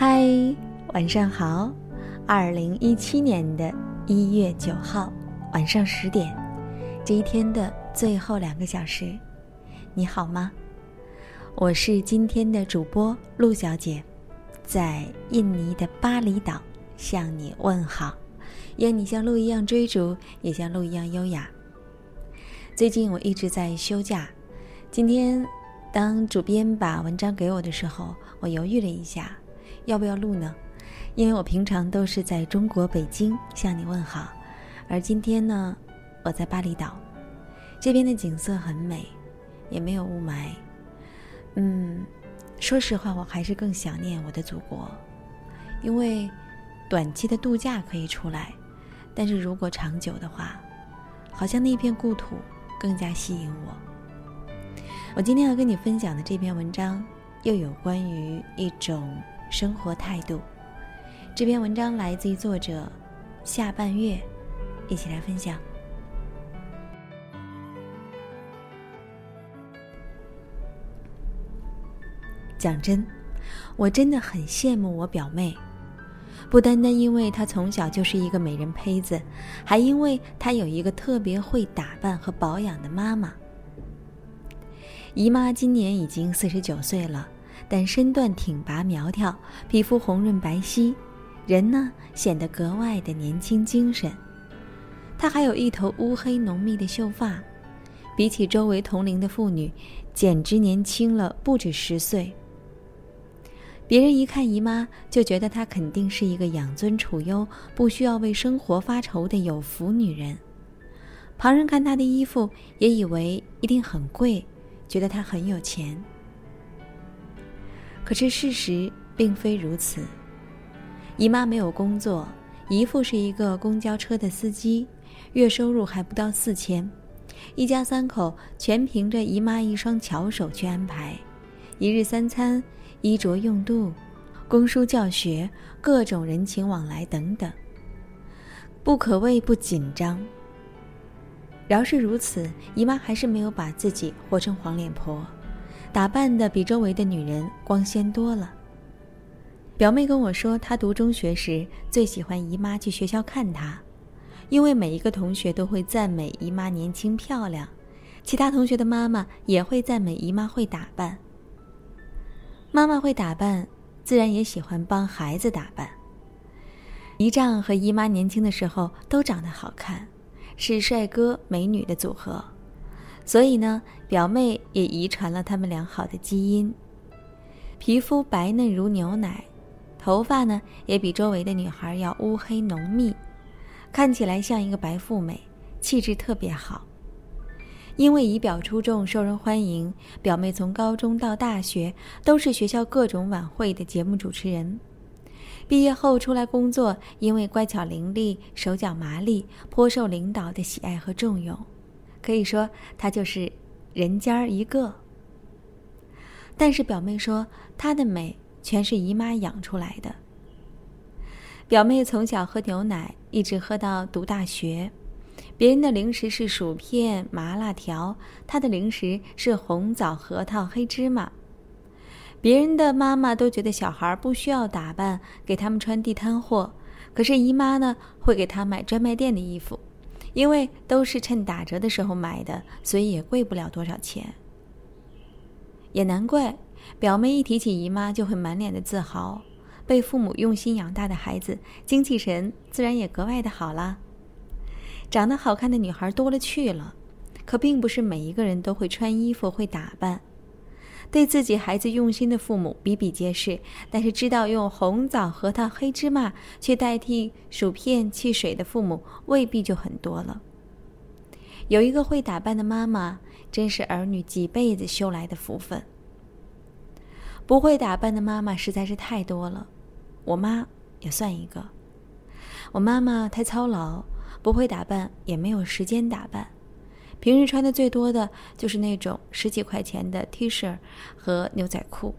嗨，晚上好！二零一七年的一月九号晚上十点，这一天的最后两个小时，你好吗？我是今天的主播陆小姐，在印尼的巴厘岛向你问好。愿你像鹿一样追逐，也像鹿一样优雅。最近我一直在休假，今天当主编把文章给我的时候，我犹豫了一下。要不要录呢？因为我平常都是在中国北京向你问好，而今天呢，我在巴厘岛，这边的景色很美，也没有雾霾。嗯，说实话，我还是更想念我的祖国，因为短期的度假可以出来，但是如果长久的话，好像那片故土更加吸引我。我今天要跟你分享的这篇文章，又有关于一种。生活态度。这篇文章来自于作者下半月，一起来分享。讲真，我真的很羡慕我表妹，不单单因为她从小就是一个美人胚子，还因为她有一个特别会打扮和保养的妈妈。姨妈今年已经四十九岁了。但身段挺拔苗条，皮肤红润白皙，人呢显得格外的年轻精神。她还有一头乌黑浓密的秀发，比起周围同龄的妇女，简直年轻了不止十岁。别人一看姨妈，就觉得她肯定是一个养尊处优、不需要为生活发愁的有福女人。旁人看她的衣服，也以为一定很贵，觉得她很有钱。可是事实并非如此。姨妈没有工作，姨父是一个公交车的司机，月收入还不到四千，一家三口全凭着姨妈一双巧手去安排，一日三餐、衣着用度、供书教学、各种人情往来等等，不可谓不紧张。饶是如此，姨妈还是没有把自己活成黄脸婆。打扮的比周围的女人光鲜多了。表妹跟我说，她读中学时最喜欢姨妈去学校看她，因为每一个同学都会赞美姨妈年轻漂亮，其他同学的妈妈也会赞美姨妈会打扮。妈妈会打扮，自然也喜欢帮孩子打扮。姨丈和姨妈年轻的时候都长得好看，是帅哥美女的组合。所以呢，表妹也遗传了他们良好的基因，皮肤白嫩如牛奶，头发呢也比周围的女孩要乌黑浓密，看起来像一个白富美，气质特别好。因为仪表出众，受人欢迎，表妹从高中到大学都是学校各种晚会的节目主持人。毕业后出来工作，因为乖巧伶俐，手脚麻利，颇受领导的喜爱和重用。可以说，她就是人间儿一个。但是表妹说，她的美全是姨妈养出来的。表妹从小喝牛奶，一直喝到读大学。别人的零食是薯片、麻辣条，她的零食是红枣、核桃、黑芝麻。别人的妈妈都觉得小孩不需要打扮，给他们穿地摊货。可是姨妈呢，会给她买专卖店的衣服。因为都是趁打折的时候买的，所以也贵不了多少钱。也难怪，表妹一提起姨妈就会满脸的自豪。被父母用心养大的孩子，精气神自然也格外的好啦。长得好看的女孩多了去了，可并不是每一个人都会穿衣服、会打扮。对自己孩子用心的父母比比皆是，但是知道用红枣、核桃、黑芝麻去代替薯片、汽水的父母未必就很多了。有一个会打扮的妈妈，真是儿女几辈子修来的福分。不会打扮的妈妈实在是太多了，我妈也算一个。我妈妈太操劳，不会打扮，也没有时间打扮。平日穿的最多的就是那种十几块钱的 T 恤和牛仔裤，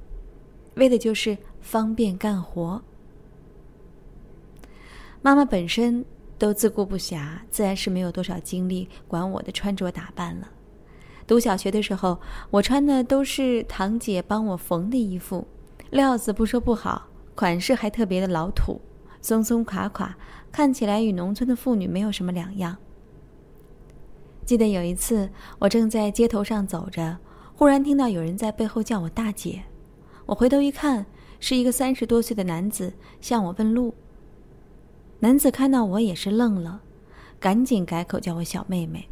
为的就是方便干活。妈妈本身都自顾不暇，自然是没有多少精力管我的穿着打扮了。读小学的时候，我穿的都是堂姐帮我缝的衣服，料子不说不好，款式还特别的老土，松松垮垮，看起来与农村的妇女没有什么两样。记得有一次，我正在街头上走着，忽然听到有人在背后叫我大姐。我回头一看，是一个三十多岁的男子向我问路。男子看到我也是愣了，赶紧改口叫我小妹妹。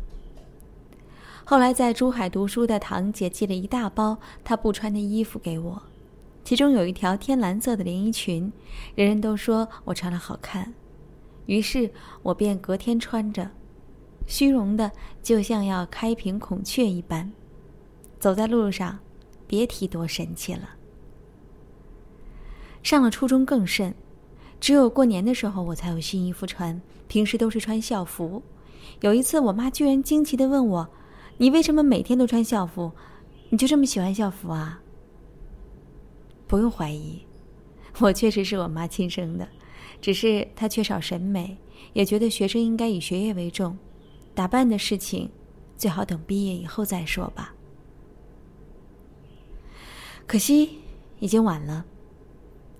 后来在珠海读书的堂姐寄了一大包她不穿的衣服给我，其中有一条天蓝色的连衣裙，人人都说我穿了好看，于是我便隔天穿着。虚荣的，就像要开屏孔雀一般，走在路上，别提多神气了。上了初中更甚，只有过年的时候我才有新衣服穿，平时都是穿校服。有一次，我妈居然惊奇的问我：“你为什么每天都穿校服？你就这么喜欢校服啊？”不用怀疑，我确实是我妈亲生的，只是她缺少审美，也觉得学生应该以学业为重。打扮的事情，最好等毕业以后再说吧。可惜已经晚了。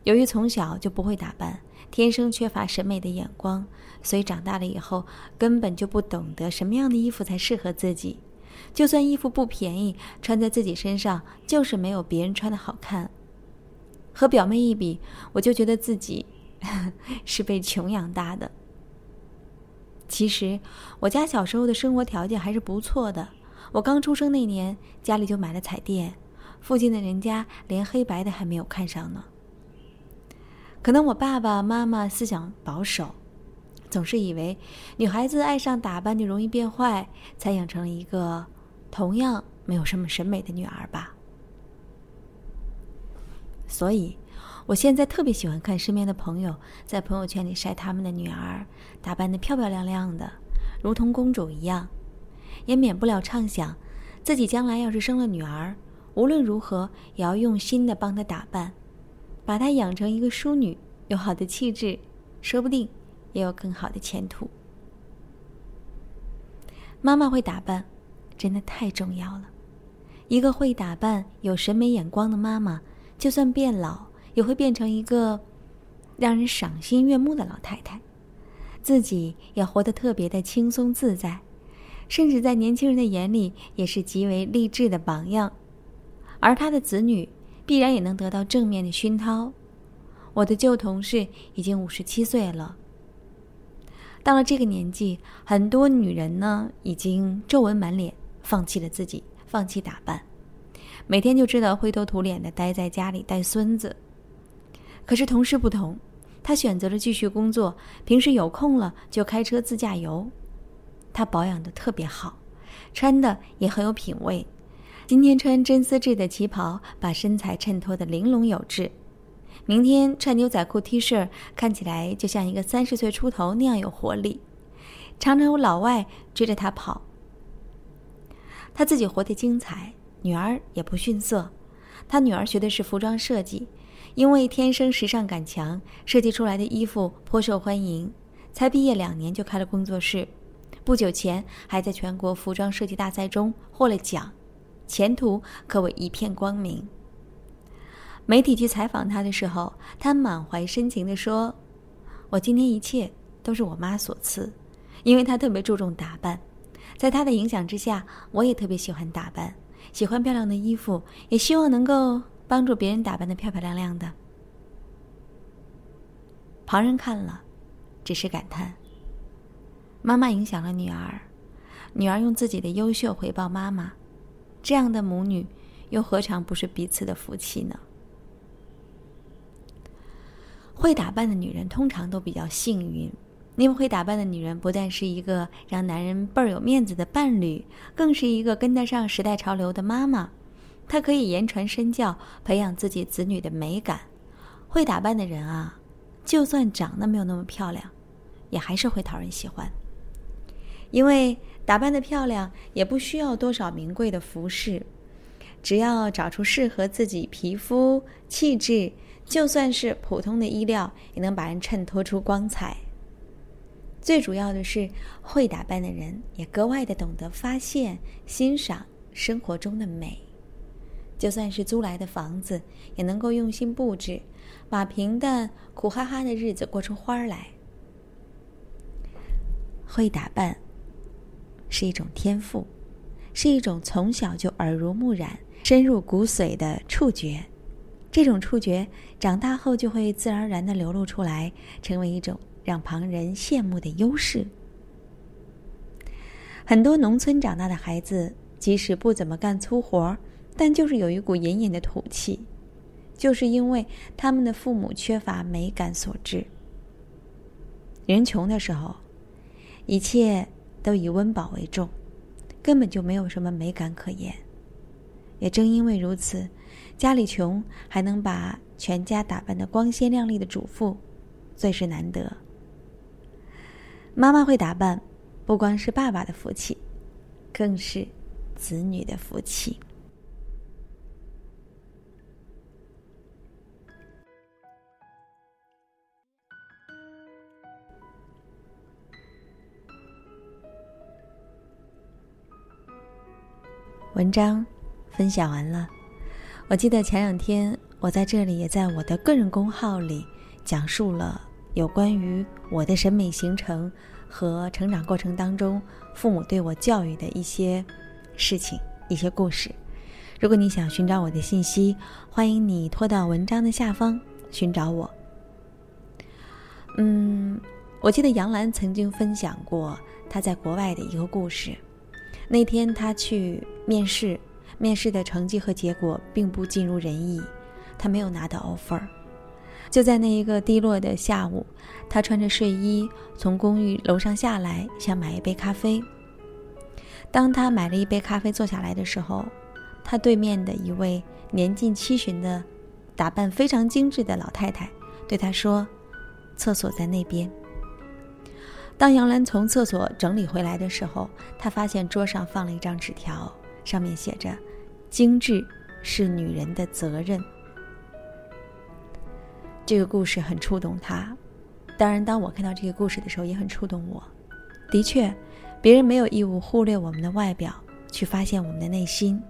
由于从小就不会打扮，天生缺乏审美的眼光，所以长大了以后根本就不懂得什么样的衣服才适合自己。就算衣服不便宜，穿在自己身上就是没有别人穿的好看。和表妹一比，我就觉得自己 是被穷养大的。其实，我家小时候的生活条件还是不错的。我刚出生那年，家里就买了彩电，附近的人家连黑白的还没有看上呢。可能我爸爸妈妈思想保守，总是以为女孩子爱上打扮就容易变坏，才养成了一个同样没有什么审美的女儿吧。所以。我现在特别喜欢看身边的朋友在朋友圈里晒他们的女儿打扮的漂漂亮亮的，如同公主一样，也免不了畅想，自己将来要是生了女儿，无论如何也要用心的帮她打扮，把她养成一个淑女，有好的气质，说不定也有更好的前途。妈妈会打扮，真的太重要了。一个会打扮、有审美眼光的妈妈，就算变老。也会变成一个让人赏心悦目的老太太，自己也活得特别的轻松自在，甚至在年轻人的眼里也是极为励志的榜样，而他的子女必然也能得到正面的熏陶。我的旧同事已经五十七岁了，到了这个年纪，很多女人呢已经皱纹满脸，放弃了自己，放弃打扮，每天就知道灰头土脸的待在家里带孙子。可是同事不同，他选择了继续工作，平时有空了就开车自驾游。他保养的特别好，穿的也很有品味。今天穿真丝质的旗袍，把身材衬托的玲珑有致；明天穿牛仔裤 T 恤，看起来就像一个三十岁出头那样有活力。常常有老外追着他跑。他自己活得精彩，女儿也不逊色。他女儿学的是服装设计。因为天生时尚感强，设计出来的衣服颇受欢迎。才毕业两年就开了工作室，不久前还在全国服装设计大赛中获了奖，前途可谓一片光明。媒体去采访他的时候，他满怀深情地说：“我今天一切都是我妈所赐，因为她特别注重打扮，在她的影响之下，我也特别喜欢打扮，喜欢漂亮的衣服，也希望能够。”帮助别人打扮的漂漂亮亮的，旁人看了，只是感叹：妈妈影响了女儿，女儿用自己的优秀回报妈妈，这样的母女又何尝不是彼此的福气呢？会打扮的女人通常都比较幸运，因为会打扮的女人不但是一个让男人倍儿有面子的伴侣，更是一个跟得上时代潮流的妈妈。他可以言传身教，培养自己子女的美感。会打扮的人啊，就算长得没有那么漂亮，也还是会讨人喜欢。因为打扮的漂亮，也不需要多少名贵的服饰，只要找出适合自己皮肤气质，就算是普通的衣料，也能把人衬托出光彩。最主要的是，会打扮的人也格外的懂得发现、欣赏生活中的美。就算是租来的房子，也能够用心布置，把平淡苦哈哈的日子过出花来。会打扮是一种天赋，是一种从小就耳濡目染、深入骨髓的触觉。这种触觉长大后就会自然而然的流露出来，成为一种让旁人羡慕的优势。很多农村长大的孩子，即使不怎么干粗活儿，但就是有一股隐隐的土气，就是因为他们的父母缺乏美感所致。人穷的时候，一切都以温饱为重，根本就没有什么美感可言。也正因为如此。家里穷还能把全家打扮的光鲜亮丽的主妇，最是难得。妈妈会打扮，不光是爸爸的福气，更是子女的福气。文章分享完了。我记得前两天我在这里也在我的个人公号里讲述了有关于我的审美形成和成长过程当中父母对我教育的一些事情、一些故事。如果你想寻找我的信息，欢迎你拖到文章的下方寻找我。嗯，我记得杨澜曾经分享过她在国外的一个故事。那天他去面试。面试的成绩和结果并不尽如人意，他没有拿到 offer。就在那一个低落的下午，他穿着睡衣从公寓楼上下来，想买一杯咖啡。当他买了一杯咖啡坐下来的时候，他对面的一位年近七旬的、打扮非常精致的老太太对他说：“厕所在那边。”当杨澜从厕所整理回来的时候，他发现桌上放了一张纸条。上面写着：“精致是女人的责任。”这个故事很触动他。当然，当我看到这个故事的时候，也很触动我。的确，别人没有义务忽略我们的外表，去发现我们的内心。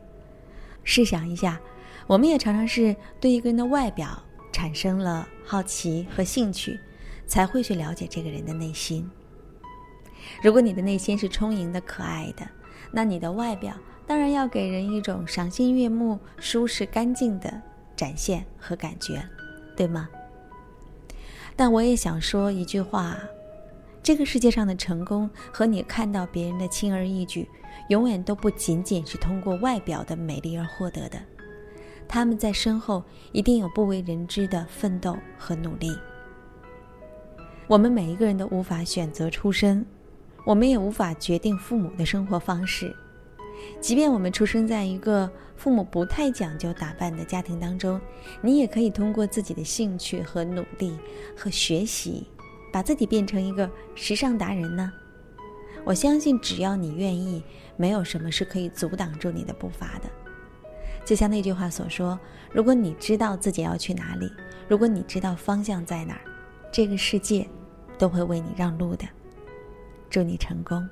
试想一下，我们也常常是对一个人的外表产生了好奇和兴趣，才会去了解这个人的内心。如果你的内心是充盈的、可爱的，那你的外表。当然要给人一种赏心悦目、舒适干净的展现和感觉，对吗？但我也想说一句话：这个世界上的成功和你看到别人的轻而易举，永远都不仅仅是通过外表的美丽而获得的。他们在身后一定有不为人知的奋斗和努力。我们每一个人都无法选择出身，我们也无法决定父母的生活方式。即便我们出生在一个父母不太讲究打扮的家庭当中，你也可以通过自己的兴趣和努力和学习，把自己变成一个时尚达人呢。我相信，只要你愿意，没有什么是可以阻挡住你的步伐的。就像那句话所说：“如果你知道自己要去哪里，如果你知道方向在哪儿，这个世界都会为你让路的。”祝你成功。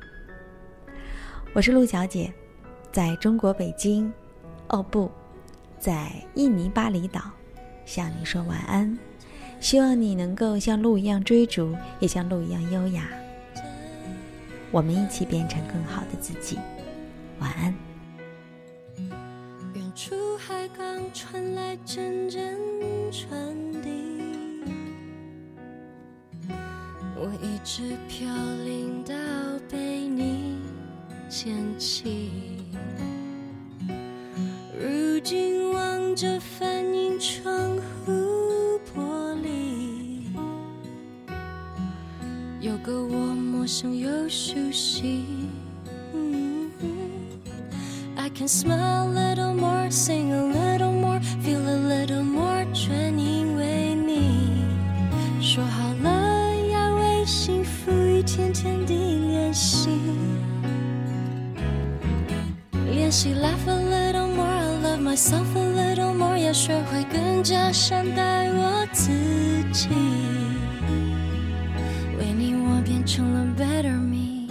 我是陆小姐。在中国北京，哦不，在印尼巴厘岛，向你说晚安。希望你能够像鹿一样追逐，也像鹿一样优雅。我们一起变成更好的自己。晚安。远处海港传来阵阵传一直飘零到被你捡起。如今望着反映窗户玻璃，有个我陌生又熟悉。I can smile a little more, sing soften a little more，要学会更加善待我自己。为你，我变成了 better me。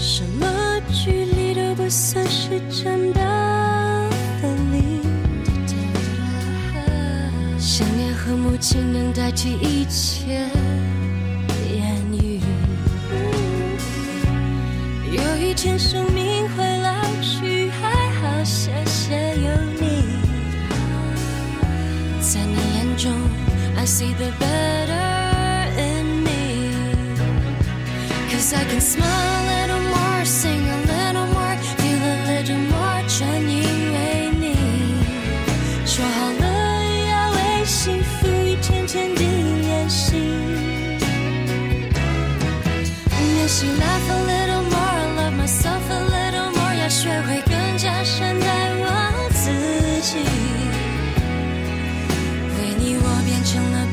什么距离都不算是真的分离。想念和默契能代替一切言语。有一天，生命。I see the better in me. Cause I can smile a little more, sing 像那